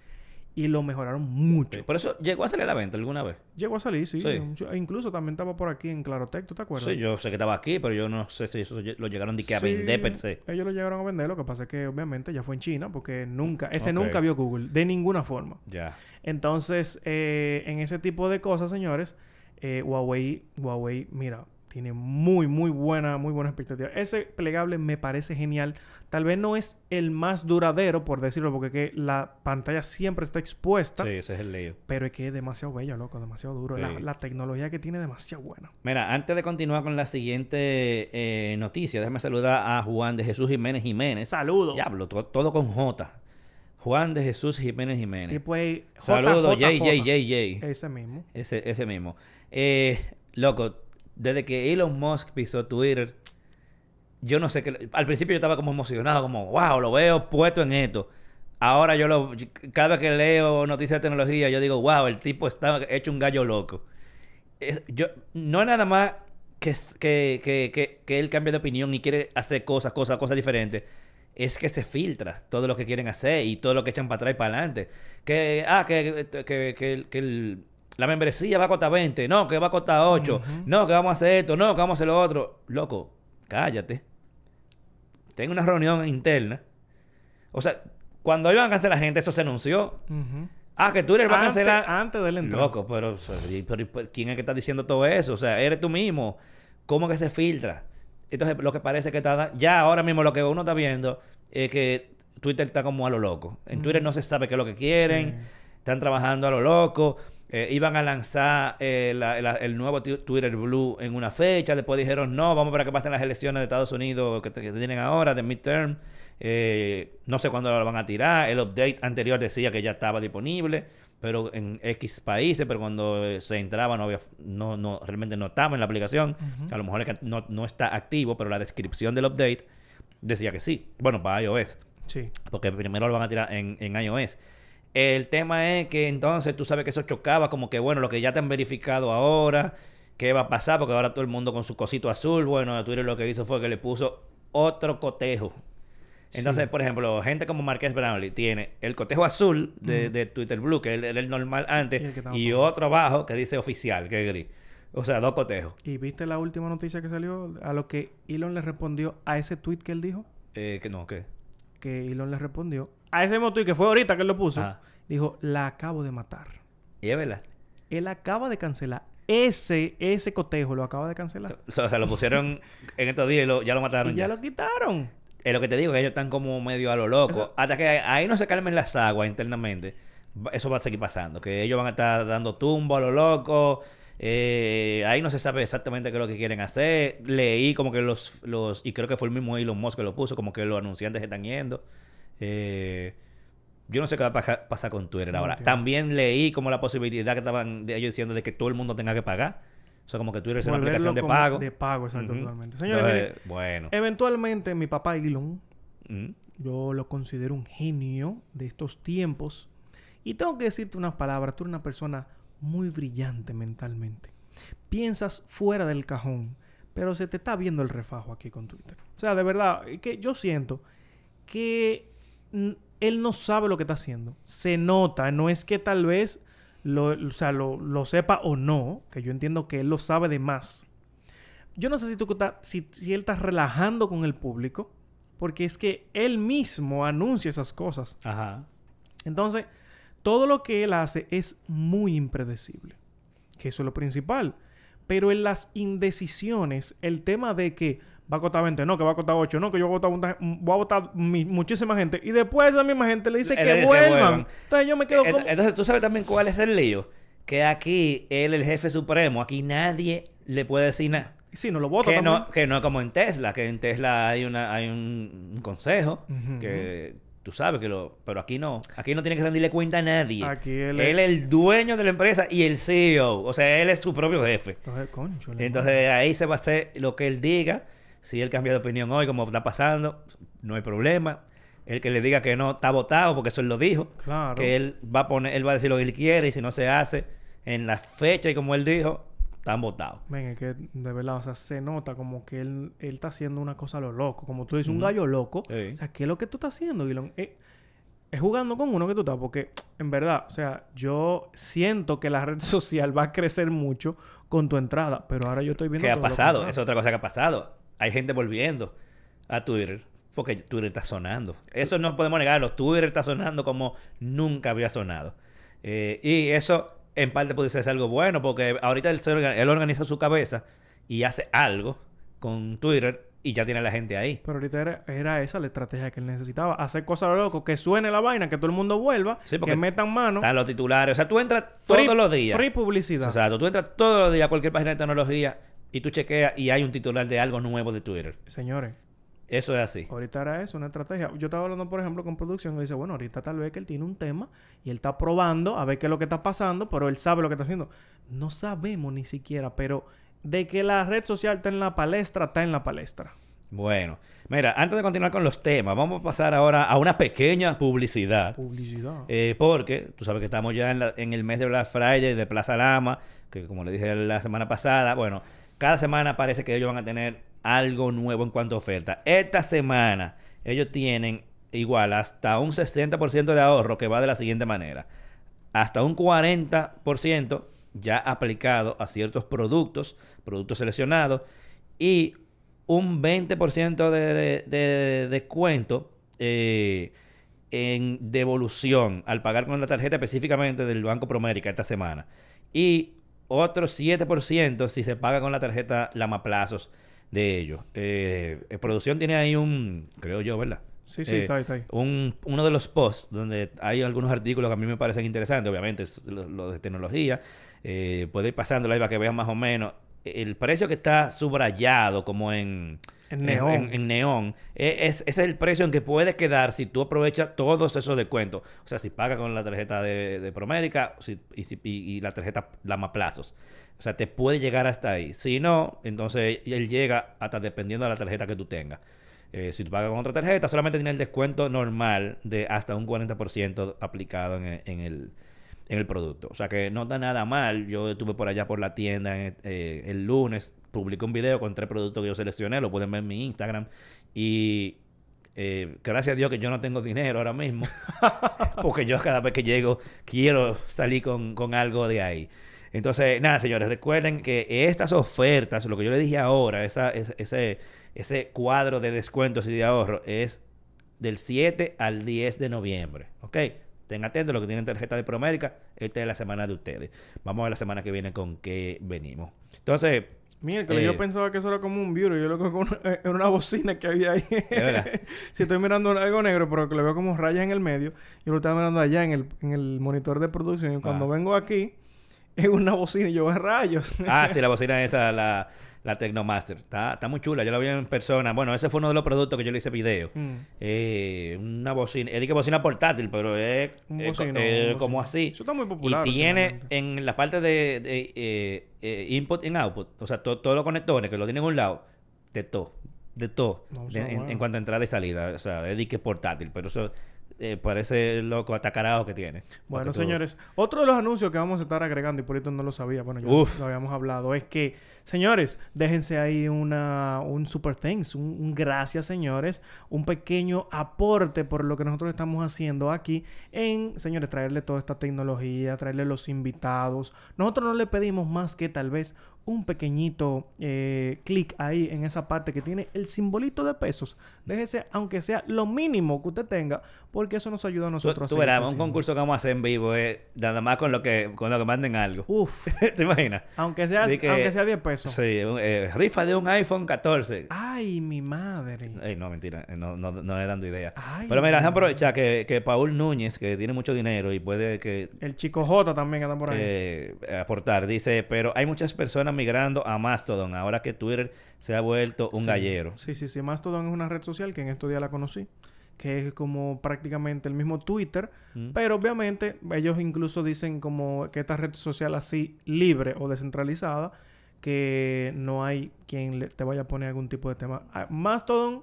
Y lo mejoraron mucho. Por eso llegó a salir a la venta alguna vez. Llegó a salir, sí. E incluso también estaba por aquí en Clarotec, ¿tú te acuerdas? Sí, yo sé que estaba aquí, pero yo no sé si eso lo llegaron de que a vender per se. Ellos lo llegaron a vender, lo que pasa es que obviamente ya fue en China, porque nunca, ese nunca vio Google, de ninguna forma. Ya. Entonces, eh, en ese tipo de cosas, señores, eh, Huawei, Huawei, mira, tiene muy, muy buena, muy buena expectativa. Ese plegable me parece genial. Tal vez no es el más duradero, por decirlo, porque que la pantalla siempre está expuesta. Sí, ese es el lío. Pero es que es demasiado bello, loco, demasiado duro. La, Sí. la tecnología que tiene es demasiado buena. Mira, antes de continuar con la siguiente eh, noticia, déjame saludar a Juan de Jesús Jiménez Jiménez. Saludos. Diablo, to- todo con J. Juan de Jesús Jiménez Jiménez. Tipo ahí, Saludos, JJJ. JJJJ. Ese mismo. Ese, ese mismo. Eh, loco, desde que Elon Musk pisó Twitter, yo no sé qué. Al principio yo estaba como emocionado, como, wow, lo veo puesto en esto. Ahora yo lo. Cada vez que leo noticias de tecnología, yo digo, wow, el tipo está hecho un gallo loco. Yo, no es nada más que, que, que, que, él cambie de opinión y quiere hacer cosas, cosas, cosas diferentes. Es que se filtra todo lo que quieren hacer y todo lo que echan para atrás y para adelante. Que, ah, que, que el- la membresía va a costar 20. No, que va a costar 8. Ujú. No, que vamos a hacer esto. No, que vamos a hacer lo otro. Loco, cállate. Tengo una reunión interna. O sea, cuando iban a cancelar gente, eso se anunció. Ah, que Twitter va a cancelar. Antes del entrar. Loco, pero, pero- pero ¿quién es que está diciendo todo eso? O sea, eres tú mismo. ¿Cómo que se filtra? Entonces, lo que parece que está... Ya ahora mismo lo que uno está viendo es que Twitter está como a lo loco. En Twitter no se sabe qué es lo que quieren. Sí. Están trabajando a lo loco. Eh, iban a lanzar eh, la- la- el nuevo Twitter Blue en una fecha, después dijeron no, vamos para que pasen las elecciones de Estados Unidos que, tienen ahora, de midterm, Eh, no sé cuándo lo van a tirar, el update anterior decía que ya estaba disponible, pero en X países, pero cuando eh, se entraba no había, no, no, realmente no estaba en la aplicación, a lo mejor es que no, no está activo, pero la descripción del update decía que sí, bueno, para iOS. Sí. Porque primero lo van a tirar en, en iOS. El tema es que entonces tú sabes que eso chocaba como que, bueno, lo que ya te han verificado ahora, ¿qué va a pasar? Porque ahora todo el mundo con su cosito azul, bueno, Twitter lo que hizo fue que le puso otro cotejo. Entonces, Sí. por ejemplo, gente como Marqués Brownlee tiene el cotejo azul de, de Twitter Blue, que era el normal antes, y otro abajo que dice oficial, que es gris. O sea, dos cotejos. ¿Y viste la última noticia que salió? A lo que Elon le respondió a ese tweet que él dijo. Eh, que no, ¿qué? Que Elon le respondió. A ese mismo tweet que fue ahorita que él lo puso. Ajá. Dijo, la acabo de matar. Y es verdad. Él acaba de cancelar. Ese, ese cotejo lo acaba de cancelar. O sea, lo pusieron en estos días y lo- ya lo mataron Y ya ya. lo quitaron. Es lo que te digo, que ellos están como medio a lo loco. Hasta que ahí no se calmen las aguas internamente, eso va a seguir pasando. Que ellos van a estar dando tumbo a lo loco. Eh, ahí no se sabe exactamente qué es lo que quieren hacer. Leí como que los, los y creo que fue el mismo Elon Musk que lo puso, como que los anunciantes están yendo. Eh, yo no sé qué va a paja- pasar con Twitter ahora. entiendo. También leí como la posibilidad que estaban de ellos diciendo de que todo el mundo tenga que pagar. O sea, como que Twitter es una aplicación de pago. De pago, exacto, Ujú. totalmente. Señores, Entonces, miren, bueno. eventualmente mi papá Elon, yo lo considero un genio de estos tiempos. Y tengo que decirte unas palabras. Tú eres una persona muy brillante mentalmente. Piensas fuera del cajón, pero se te está viendo el refajo aquí con Twitter. O sea, de verdad, que yo siento que él no sabe lo que está haciendo. Se nota, no es que tal vez lo, o sea, lo, lo sepa o no, que yo entiendo que él lo sabe de más. Yo no sé si, tú si, si él está relajando con el público, porque es que él mismo anuncia esas cosas. Ajá. Entonces, todo lo que él hace es muy impredecible. Que eso es lo principal. Pero en las indecisiones, el tema de que va a costar 20, no, que va a costar 8, no, que yo voy a votar, un- voy a votar mi- muchísima gente. Y después esa misma gente le dice que vuelvan. Entonces yo me quedo Ent- como... Entonces, tú sabes también cuál es el lío. Que aquí él, el jefe supremo, aquí nadie le puede decir nada. Sí, no lo voto Que también. no, que no es como en Tesla, que en Tesla hay una hay un, un consejo que tú sabes que lo... Pero aquí no. Aquí no tiene que rendirle cuenta a nadie. Aquí él él, es- el dueño de la empresa y el CEO. O sea, él es su propio jefe. Entonces, concho. Entonces ahí se va a hacer lo que él diga. Si él cambia de opinión hoy, como está pasando, no hay problema. El que le diga que no está votado, porque eso él lo dijo. Claro. Que él va a poner, él va a decir lo que él quiere y si no se hace en la fecha y como él dijo, están votados. Ven, es que de verdad, o sea, se nota como que él, él está haciendo una cosa a lo loco. Como tú dices, un gallo loco. Sí. O sea, ¿qué es lo que tú estás haciendo, Elon? Eh, es jugando con uno que tú estás, porque en verdad, o sea, yo siento que la red social va a crecer mucho con tu entrada, pero ahora yo estoy viendo ¿Qué ha pasado? Es otra cosa que ha pasado. Hay gente volviendo a Twitter porque Twitter está sonando. Eso no podemos negarlo. Twitter está sonando como nunca había sonado. Eh, y eso en parte puede ser algo bueno porque ahorita él, él organiza su cabeza y hace algo con Twitter y ya tiene a la gente ahí. Pero ahorita era, era esa la estrategia que él necesitaba. Hacer cosas loco, que suene la vaina, que todo el mundo vuelva, Sí, que metan mano. Están los titulares. O sea, tú entras Free- todos los días. Free publicidad. O sea, tú entras todos los días a cualquier página de tecnología y tú chequeas y hay un titular de algo nuevo de Twitter. Señores, Eso es así. Ahorita era eso, una estrategia. Yo estaba hablando, por ejemplo, con producción y dice, bueno, ahorita tal vez que él tiene un tema y él está probando a ver qué es lo que está pasando, pero él sabe lo que está haciendo. No sabemos ni siquiera, pero de que la red social está en la palestra, está en la palestra. Bueno, mira, antes de continuar con los temas, vamos a pasar ahora a una pequeña publicidad. Publicidad. Eh, porque tú sabes que estamos ya en, la- en el mes de Black Friday de Plaza Lama, que como le dije la semana pasada, bueno, cada semana parece que ellos van a tener algo nuevo en cuanto a oferta. Esta semana ellos tienen igual hasta un 60% de ahorro que va de la siguiente manera. Hasta un 40% ya aplicado a ciertos productos, productos seleccionados, y un 20% de, de, de descuento eh, en devolución al pagar con la tarjeta específicamente del Banco Promérica esta semana. Y otro 7% si se paga con la tarjeta Lamaplazos de ellos. Eh, eh, producción tiene ahí un, creo yo, ¿verdad? Sí, sí, eh, está ahí, está ahí. un- uno de los posts donde hay algunos artículos que a mí me parecen interesantes, obviamente es lo, de tecnología, eh, puede ir pasándolo ahí para que vean más o menos. El precio que está subrayado como en, En neón. en, en neón, eh, es, ese es el precio en que puede quedar si tú aprovechas todos esos descuentos. O sea, si pagas con la tarjeta de, de Promérica si- y, si- y- y la tarjeta Lama Plazos. O sea, te puede llegar hasta ahí. Si no, entonces él llega hasta dependiendo de la tarjeta que tú tengas. Eh, si tú pagas con otra tarjeta, solamente tiene el descuento normal de hasta un 40% aplicado en el, en, el, en el producto. O sea que no está nada mal. Yo estuve por allá por la tienda en- eh, el lunes, publiqué un video con tres productos que yo seleccioné, lo pueden ver en mi Instagram. Y eh, gracias a Dios que yo no tengo dinero ahora mismo, porque yo cada vez que llego quiero salir con, con algo de ahí. Entonces, nada, señores, recuerden que estas ofertas, lo que yo les dije ahora, esa, ese, ese, cuadro de descuentos y de ahorro es del 7 al 10 de noviembre. ¿Ok? Estén atentos los que tienen tarjeta de Promérica. Esta es la semana de ustedes. Vamos a ver la semana que viene con qué venimos. Entonces, que Eh, yo pensaba que eso era como un beauty. Yo lo que una, era una bocina que había ahí. si estoy mirando algo negro, pero que le veo como rayas en el medio, yo lo estaba mirando allá en el, en el monitor de producción. Y cuando Ah. vengo aquí, es una bocina y yo veo rayos. Ah, sí, la bocina esa, la, la Tecnomaster. Está, está muy chula. Yo la vi en persona. Bueno, ese fue uno de los productos que yo le hice video. Mm. Eh, una bocina. Es que bocina portátil, pero es, Un es co- bocino, eh, un como así. Eso está muy popular Y tiene en la parte de, de, eh, eh, input y output, o sea, to- todos los conectores que lo tienen a un lado, de todo. De todo. No, de- en, bueno. en cuanto a entrada y salida. O sea, es que portátil, pero eso eh, parece loco, hasta carajo que tiene. Bueno, tú- señores, otro de los anuncios que vamos a estar agregando, y por esto no lo sabía, bueno, ya Uf. lo habíamos hablado, es que, señores, déjense ahí una, un super thanks, un, un gracias, señores, un pequeño aporte por lo que nosotros estamos haciendo aquí en, señores, traerle toda esta tecnología, traerle los invitados. Nosotros no le pedimos más que tal vez un pequeñito eh, clic ahí en esa parte que tiene el simbolito de pesos. Déjese, aunque sea lo mínimo que usted tenga, porque eso nos ayuda a Tú, nosotros. a tú seguir verás, un concurso que vamos a hacer en vivo es nada más con lo que, con lo que manden algo. Uf, ¿Te imaginas? aunque sea, que- aunque sea 10 pesos. Sí, eh, rifa de un iPhone 14. Ay, mi madre. Ey, no, mentira, eh, no, no, no le dando idea. Ay, Pero mira, aprovechar que, que Paul Núñez, que tiene mucho dinero y puede que El chico J también anda por ahí. eh, aportar, dice, pero hay muchas personas migrando a Mastodon ahora que Twitter se ha vuelto un Sí. gallero. Sí, sí, sí. Mastodon es una red social que en estos días la conocí. Que es como prácticamente el mismo Twitter. Mm. Pero obviamente ellos incluso dicen como que esta red social así libre o descentralizada. Que no hay quien le- te vaya a poner algún tipo de tema. Ah, Mastodon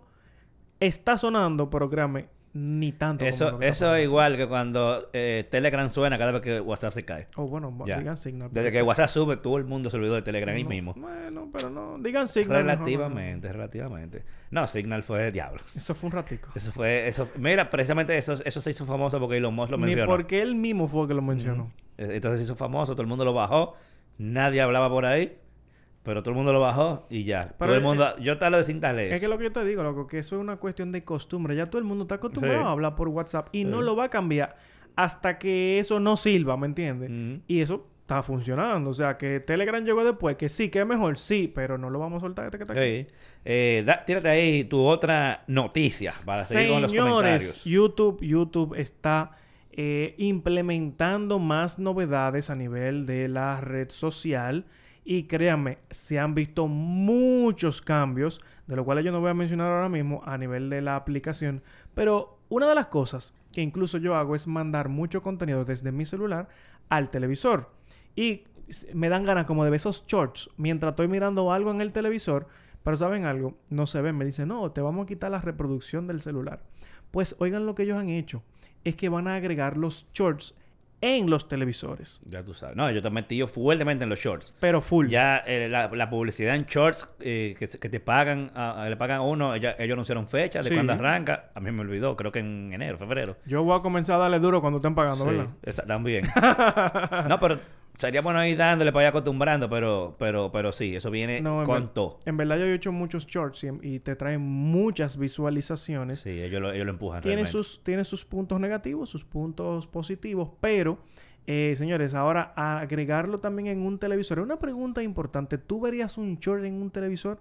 está sonando, pero créame, ni tanto. Eso, eso es igual que cuando eh, Telegram suena cada vez que WhatsApp se cae. O bueno, Ya. digan Signal. Desde que WhatsApp sube, todo el mundo se olvidó de Telegram ahí No, mismo. Bueno, pero no. Digan Signal. mejor, Relativamente, relativamente. No, Signal fue diablo. no. Eso fue un ratico. Eso fue, eso, mira, precisamente eso, eso se hizo famoso porque Elon Musk lo Ni mencionó. porque él mismo fue que lo mencionó. Eh, Entonces se hizo famoso, todo el mundo lo bajó, nadie hablaba por ahí, pero todo el mundo lo bajó y ya. Pero todo el es- mundo, yo te lo desinstalé. Es que lo que yo te digo, loco, que eso es una cuestión de costumbre. Ya todo el mundo está acostumbrado Sí. a hablar por WhatsApp y no lo va a cambiar hasta que eso no sirva, ¿me entiendes? Y eso está funcionando. O sea, que Telegram llegó después, que sí, que es mejor, sí, pero no lo vamos a soltar este que está aquí. Sí. Eh, da- tírate ahí tu otra noticia para seguir con los Señores, comentarios. YouTube, YouTube está eh, implementando más novedades a nivel de la red social. Y créanme, se han visto muchos cambios, de lo cual yo no voy a mencionar ahora mismo a nivel de la aplicación. Pero una de las cosas que incluso yo hago es mandar mucho contenido desde mi celular al televisor. Y me dan ganas como de ver esos shorts mientras estoy mirando algo en el televisor. Pero ¿saben algo? No se ven. Me dicen, no, te vamos a quitar la reproducción del celular. Pues oigan lo que ellos han hecho. Es que van a agregar los shorts en los televisores. Ya tú sabes. No, yo te metí yo fuertemente en los shorts. Pero full. Ya eh, la, la publicidad en shorts eh, que, que te pagan, a- a- le pagan a uno, ya- ellos anunciaron fecha de Sí. cuándo arranca. A mí me olvidó, creo que en enero, febrero. Yo voy a comenzar a darle duro cuando estén pagando, Sí, ¿verdad? está- también. no, pero sería bueno ir dándole para ir acostumbrando, pero, pero, pero sí, eso viene No, con ver- todo. En verdad yo he hecho muchos shorts y, y te traen muchas visualizaciones. Sí, ellos lo, ellos lo empujan tiene realmente. sus, tiene sus puntos negativos, sus puntos positivos, pero, eh, señores, ahora agregarlo también en un televisor. Una pregunta importante, ¿tú verías un short en un televisor?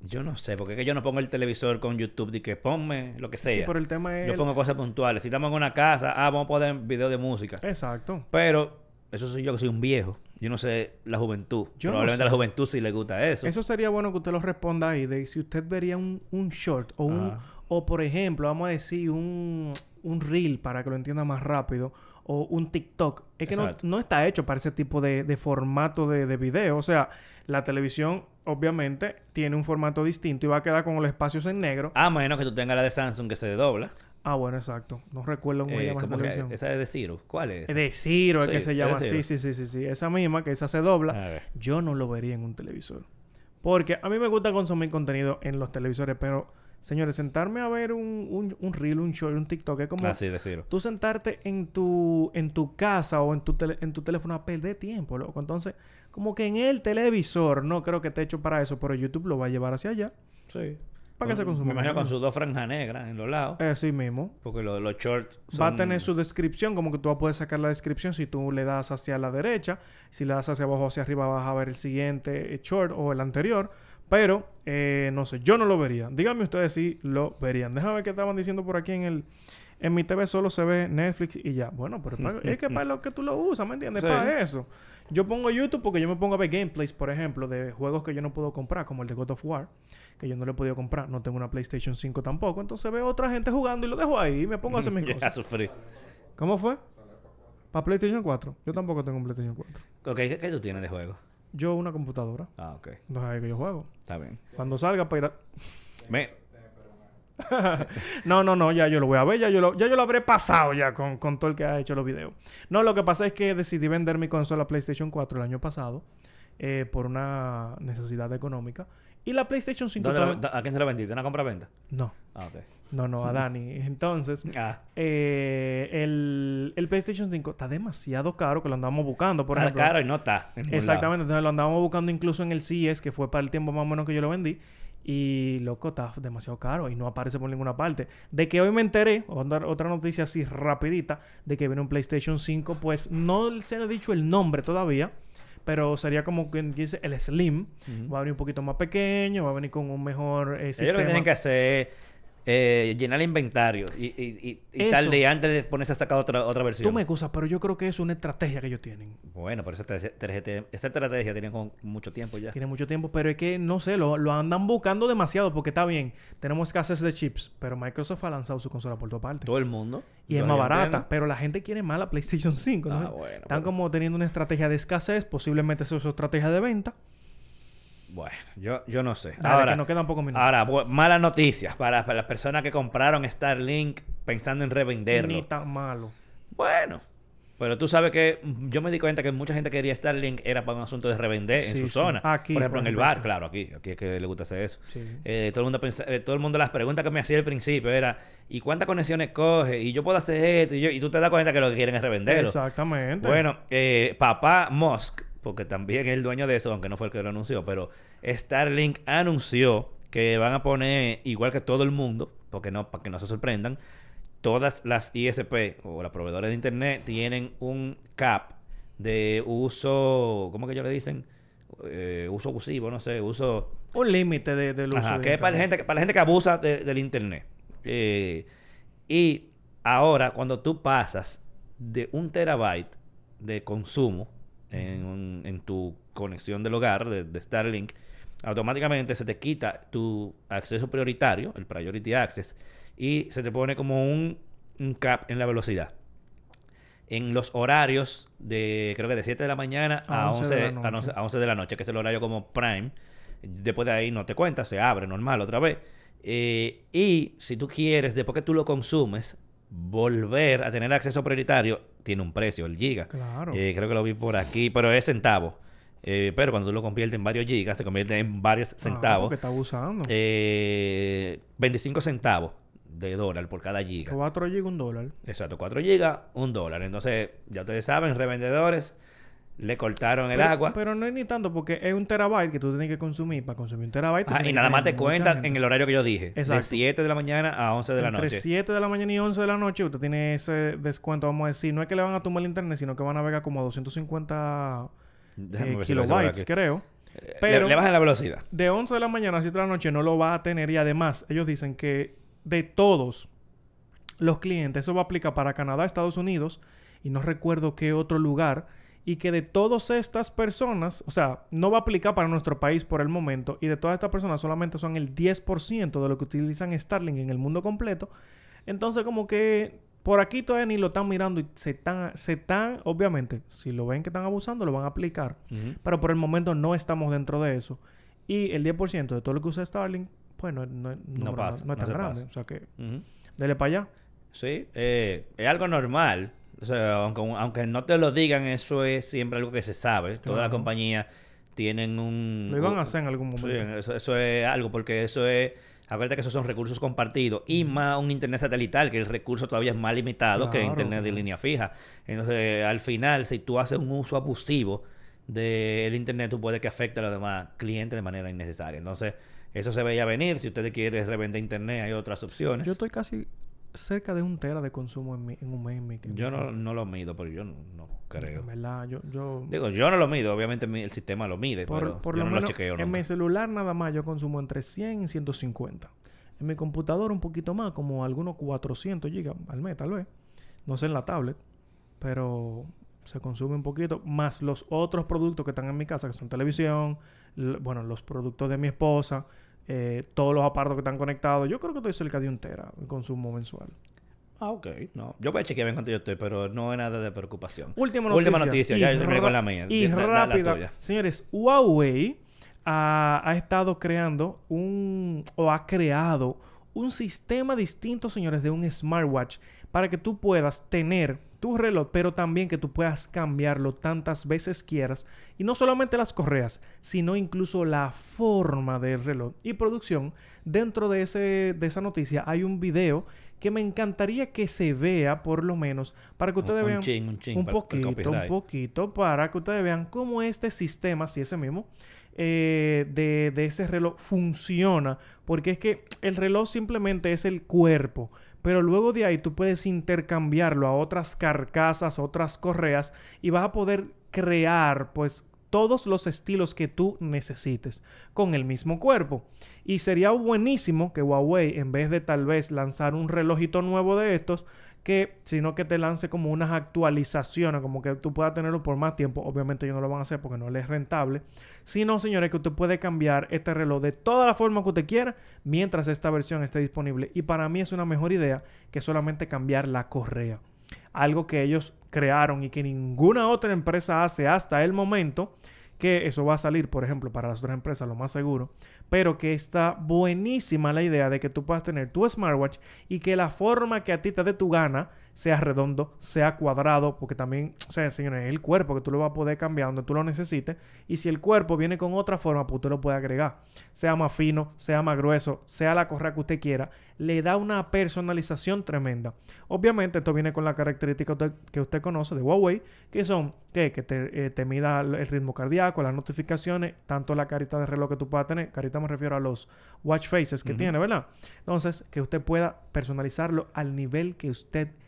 Yo no sé, porque es que yo no pongo el televisor con YouTube de que ponme lo que sea. Sí, pero el tema es... Yo pongo cosas puntuales. Si estamos en una casa, ah, vamos a poner video de música. Exacto. Pero eso soy yo que soy un viejo. Yo no sé la juventud. Yo no Probablemente a la juventud sí le gusta eso. Eso sería bueno que usted lo responda ahí de si usted vería un, un short o un o por ejemplo, vamos a decir un, un reel para que lo entienda más rápido o un TikTok. Es que no, no está hecho para ese tipo de, de formato de, de video. O sea, la televisión obviamente tiene un formato distinto y va a quedar con los espacios en negro. A menos que tú tengas la de Samsung que se dobla. Ah, bueno, exacto. No recuerdo cómo Eh, llama esa ¿cómo que- televisión. esa es de Ciro. ¿Cuál es? Es de Ciro, es Sí, que se llama. Ciro. Sí, sí, sí, sí. Esa misma, que esa se dobla. Yo no lo vería en un televisor. Porque a mí me gusta consumir contenido en los televisores, pero, señores, sentarme a ver un, un, un reel, un short, un TikTok, es como Ah, sí, de Ciro. tú sentarte en tu, en tu casa o en tu, tele- en tu teléfono a perder tiempo, loco. Entonces, como que en el televisor, no creo que esté hecho para eso, pero YouTube lo va a llevar hacia allá. Sí. Para que se consuma Me imagino con sus dos franjas negras en los lados. Así mismo. Porque lo- los shorts Va a tener su descripción, como que tú vas a poder sacar la descripción si tú le das hacia la derecha, si le das hacia abajo o hacia arriba vas a ver el siguiente eh, short o el anterior, pero eh, no sé, yo no lo vería. Díganme ustedes si lo verían. Déjame ver qué estaban diciendo por aquí en el en mi TV solo se ve Netflix y ya. Bueno, pero es pa- es que para lo que tú lo usas, ¿me entiendes? Sí. Para eso. Yo pongo YouTube porque yo me pongo a ver gameplays, por ejemplo, de juegos que yo no puedo comprar, como el de God of War, que yo no le he podido comprar. No tengo una PlayStation 5 tampoco. Entonces veo otra gente jugando y lo dejo ahí y me pongo a hacer mis Ya cosas. sufrí. ¿Cómo fue? Para PlayStation 4. Yo tampoco tengo un PlayStation 4. Ok, ¿qué, qué tú tienes de juego? Yo una computadora. Ah, ok. Entonces ahí que yo juego. Está bien. Cuando salga para ir a... Me... No, no, no, ya yo lo voy a ver, ya yo lo, ya yo lo habré pasado ya con, con todo el que ha hecho los videos. No, lo que pasa es que decidí vender mi consola PlayStation 4 el año pasado eh, por una necesidad económica. Y la PlayStation 5 ¿Dónde la- ¿A quién se la vendiste? ¿Una compra-venta? No, Ah, ok. no, no, a Dani. Entonces, Ah, eh, el, el PlayStation 5 está demasiado caro que lo andamos buscando, por está ejemplo. caro y no está. Exactamente, entonces lo andábamos buscando incluso en el CES, que fue para el tiempo más o menos que yo lo vendí. Y loco, está demasiado caro y no aparece por ninguna parte. De que hoy me enteré, otra, otra noticia así rapidita, de que viene un PlayStation 5, pues no se le ha dicho el nombre todavía, pero sería como quien dice el Slim. Va a venir un poquito más pequeño, va a venir con un mejor eh, Ellos sistema. lo que tienen que hacer eh, llenar el inventario y, y, y, tal día antes de ponerse a sacar otra, otra versión. Tú me excusas, pero yo creo que es una estrategia que ellos tienen. Bueno, pero esa, estrategia- esa estrategia tiene con mucho tiempo ya. Tiene mucho tiempo, pero es que no sé, lo, lo andan buscando demasiado porque está bien, tenemos escasez de chips, pero Microsoft ha lanzado su consola por toda parte. Todo el mundo. y es más barata, entiendo. pero la gente quiere más la PlayStation 5. ¿no? Ah, bueno, Están como teniendo una estrategia de escasez, posiblemente eso es su estrategia de venta. Bueno, yo, yo no sé. Dale, ahora, que nos quedan pocos minutos. ahora malas noticias para, para las personas que compraron Starlink pensando en revenderlo. Ni tan malo. Bueno, pero tú sabes que yo me di cuenta que mucha gente quería Starlink era para un asunto de revender en su sí. zona. Aquí, por ejemplo, por en el bar, claro, aquí, aquí es que le gusta hacer eso. Sí. Eh, todo el mundo pensa- eh, todo el mundo las preguntas que me hacía al principio era ¿y cuántas conexiones coge? y yo puedo hacer esto y, yo, y tú te das cuenta que lo que quieren es revenderlo. Exactamente. Bueno, eh, papá Musk, porque también es el dueño de eso, aunque no fue el que lo anunció, pero Starlink anunció que van a poner, igual que todo el mundo, porque no, para que no se sorprendan, todas las ISP o las proveedores de internet tienen un cap de uso, ¿cómo que ellos le dicen? Eh, uso abusivo, no sé, uso... un límite de, del uso. Ajá, de que es para la, gente, para la gente que abusa de- del internet. Eh, y ahora, cuando tú pasas de un terabyte de consumo en, tu conexión del hogar de, de Starlink, automáticamente se te quita tu acceso prioritario, el priority access, y se te pone como un, un cap en la velocidad. En los horarios de, creo que de 7 de la mañana a, 11, de la a noche. 11 a 11 de la noche, que es el horario como prime. Después de ahí no te cuenta, se abre normal otra vez. Eh, y si tú quieres, después que tú lo consumes, volver a tener acceso prioritario, tiene un precio, el giga. Claro. Eh, creo que lo vi por aquí, pero es centavo. Eh, pero cuando tú lo conviertes en varios gigas, se convierte en varios Ah, centavos. porque está abusando. Eh, 25 centavos de dólar por cada giga. 4 GB, un dólar. Exacto, 4 gigas, un dólar. Entonces, ya ustedes saben, revendedores le cortaron el Pero- agua. Pero no es ni tanto porque es un terabyte que tú tienes que consumir. Para consumir un terabyte. y nada más te cuentan en el horario que yo dije. De Exacto. 7 de la mañana a 11 de la Entre noche. 7 de la mañana y 11 de la noche, usted tiene ese descuento, vamos a decir. No es que le van a tumbar el internet, sino que van a navegar como 250 Déjame eh, kilobytes, creo. Eh, Pero- le, le bajan la velocidad. De 11 de la mañana a 7 de la noche no lo va a tener y además ellos dicen que de todos los clientes, eso va a aplicar para Canadá, Estados Unidos y no recuerdo qué otro lugar, y que de todas estas personas, o sea, no va a aplicar para nuestro país por el momento, y de todas estas personas solamente son el 10% de lo que utilizan Starlink en el mundo completo. Entonces como que por aquí todavía ni lo están mirando y se están, se están, obviamente, si lo ven que están abusando, lo van a aplicar. Pero por el momento no estamos dentro de eso. Y el 10% de todo lo que usa Starlink, pues no, no, no- pasa, no es tan grande. pasa. O sea que, dele para allá. Sí, eh, es algo normal. O sea, aunque, aunque no te lo digan, eso es siempre algo que se sabe. Todas las Claro. compañías tienen un... Lo iban a hacer en algún Sí, momento. eso, eso es algo, porque eso es... Acuérdate que esos son recursos compartidos y más un internet satelital, que el recurso todavía es más limitado que internet de línea fija. Entonces, al final, si tú haces un uso abusivo del internet, tú puedes que afecte a los demás clientes de manera innecesaria. Entonces, eso se veía venir. Si ustedes quieren revender internet, hay otras opciones. Yo estoy casi cerca de un tera de consumo en, mi- en un mes. En mi, en Yo no, no lo mido, pero yo no, no creo. En verdad, yo... yo Digo, yo no lo mido, obviamente mi- el sistema lo mide, por pero por yo lo no menos lo chequeo. en mi celular nada más yo consumo entre 100 y 150. En mi computadora un poquito más, como algunos 400 gigas al mes tal vez. No sé en la tablet, pero se consume un poquito. Más los otros productos que están en mi casa, que son televisión, bueno, los productos de mi esposa, eh, todos los aparatos que están conectados. Yo creo que estoy cerca de un tera de consumo mensual. Ah, ok. No. Yo voy a chequear en cuánto yo estoy, pero no es nada de preocupación. Última noticia. Última noticia, ya yo terminé con la mía. Y rápida. Señores, Huawei ha, ha estado creando un... o ha creado un sistema distinto, señores, de un smartwatch para que tú puedas tener tu reloj, pero también que tú puedas cambiarlo tantas veces quieras. Y no solamente las correas, sino incluso la forma del reloj. Y producción, dentro de, ese, de esa noticia hay un video que me encantaría que se vea, por lo menos, para que ustedes un vean chin, un chin poquito, un poquito, para que ustedes vean cómo este sistema, si ese mismo, eh, de, de ese reloj funciona. Porque es que el reloj simplemente es el cuerpo. Pero luego de ahí tú puedes intercambiarlo a otras carcasas, otras correas y vas a poder crear pues todos los estilos que tú necesites con el mismo cuerpo. Y sería buenísimo que Huawei, en vez de tal vez lanzar un relojito nuevo de estos, sino que te lance como unas actualizaciones, como que tú puedas tenerlo por más tiempo. Obviamente ellos no lo van a hacer porque no les es rentable. Sino, señores, que usted puede cambiar este reloj de toda la forma que usted quiera mientras esta versión esté disponible. Y para mí es una mejor idea que solamente cambiar la correa. Algo que ellos crearon y que ninguna otra empresa hace hasta el momento que eso va a salir, por ejemplo, para las otras empresas, lo más seguro, pero que está buenísima la idea de que tú puedas tener tu smartwatch y que la forma que a ti te dé tu gana sea redondo, sea cuadrado, porque también, o sea, señores, es el cuerpo que tú lo vas a poder cambiar donde tú lo necesites, y si el cuerpo viene con otra forma, pues usted lo puede agregar, sea más fino, sea más grueso, sea la correa que usted quiera, le da una personalización tremenda. Obviamente, esto viene con la característica usted- que usted conoce de Huawei, que son ¿qué? que te, eh, te mida el ritmo cardíaco, las notificaciones, tanto la carita de reloj que tú puedas tener. Carita me refiero a los watch faces que tiene, ¿verdad? Entonces, que usted pueda personalizarlo al nivel que usted quiera,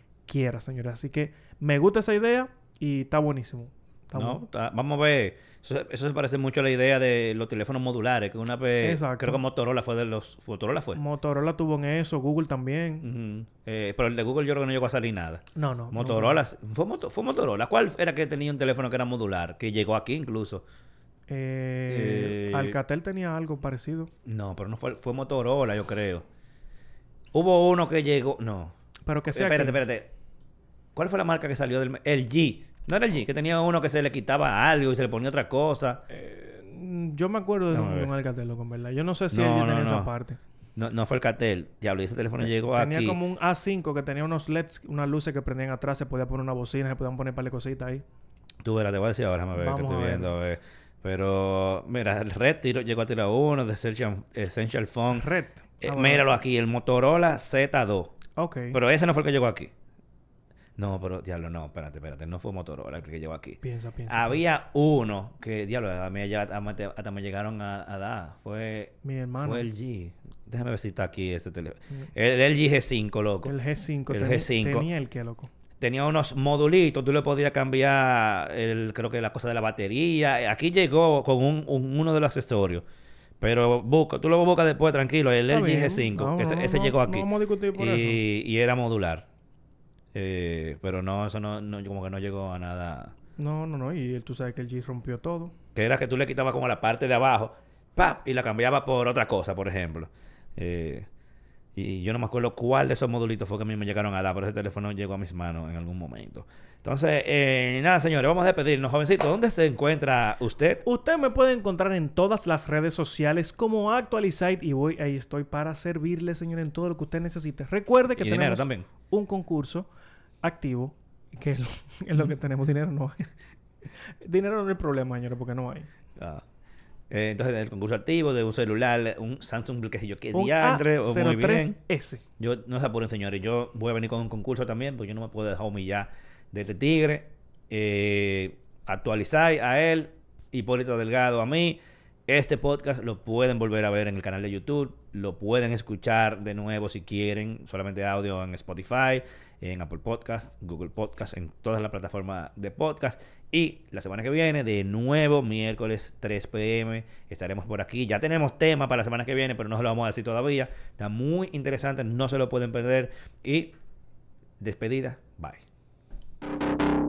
señores. Así que me gusta esa idea y está buenísimo. Está No, bueno. está- vamos a ver. Eso, eso se parece mucho a la idea de los teléfonos modulares, que una vez, Exacto. creo que Motorola fue de los... Motorola fue. Motorola tuvo en eso, Google también. Eh, pero el de Google yo creo que no llegó a salir nada. No, no. Motorola, fue, Moto- fue Motorola. ¿Cuál era que tenía un teléfono que era modular? Que llegó aquí incluso. Eh, Eh, Alcatel tenía algo parecido. No, pero no fue, fue Motorola, yo creo. Hubo uno que llegó. No. Pero que sea espérate, que- espérate. ¿Cuál fue la marca que salió del. El G. No era el G, que tenía uno que se le quitaba algo y se le ponía otra cosa. Eh, yo me acuerdo de un, a un Alcatel, loco, en verdad. Yo no sé si No, él no, tenía esa parte. No, no fue el Catel. Diablo, y ese teléfono llegó Tenía aquí. como un A5 que tenía unos LEDs, unas luces que prendían atrás, se podía poner una bocina, se podían poner un par de cositas ahí. Tú verás, te voy a decir ahora, déjame ver, que estoy a viendo. a ver. Pero, mira, el Red tiró- llegó a tirar uno de Essential, Essential Phone. Red. Eh, Ah, míralo aquí, el Motorola Z2. Ok. Pero ese no fue el que llegó aquí. No, pero, diablo, no, espérate, espérate. No fue Motorola el que llegó aquí. piensa, piensa. Había uno que, diablo, a mí ya hasta, me- llegaron a, a dar. Fue, Mi hermano. fue el G. Déjame ver si está aquí ese teléfono. Mm. El, el G G5, loco. El G5. El teni- G5. Tenía el que, loco. tenía unos modulitos, tú le podías cambiar, el, creo que la cosa de la batería. Aquí llegó con un, un- uno de los accesorios. Pero busca, tú lo buscas después, tranquilo, el LG bien. G5, No, que ese, no, ese no, llegó aquí. vamos a discutir por y, y era modular. Eh, pero no, eso no, no, como que no llegó a nada. No, no, no. Y él, tú sabes que el G rompió todo. Que era que tú le quitabas como la parte de abajo, ¡pap! y la cambiabas por otra cosa, por ejemplo. Eh, y yo no me acuerdo cuál de esos modulitos fue que a mí me llegaron a dar, pero ese teléfono llegó a mis manos en algún momento. Entonces, eh, nada, señores, vamos a despedirnos. Jovencito, ¿dónde se encuentra usted? Usted me puede encontrar en todas las redes sociales como Actualizite y voy ahí estoy para servirle, señor, en todo lo que usted necesite. Recuerde que tenemos también. un concurso activo que es lo, es lo que tenemos. Dinero no hay. dinero no es el problema, señores, porque no hay. Ah. Eh, entonces, el concurso activo de un celular, un Samsung, qué sé yo, qué diantre, o muy bien. A03S. Yo no se apuren, señores. Yo voy a venir con un concurso también, porque yo no me puedo dejar humillar de este tigre. Eh, actualizar a él, Hipólito Delgado a mí. Este podcast lo pueden volver a ver en el canal de YouTube. Lo pueden escuchar de nuevo si quieren. Solamente audio en Spotify, en Apple Podcast, Google Podcast, en todas las plataformas de podcast. Y la semana que viene, de nuevo, miércoles 3 pm, estaremos por aquí. Ya tenemos tema para la semana que viene, pero no lo vamos a decir todavía. Está muy interesante, no se lo pueden perder. Y despedida, bye.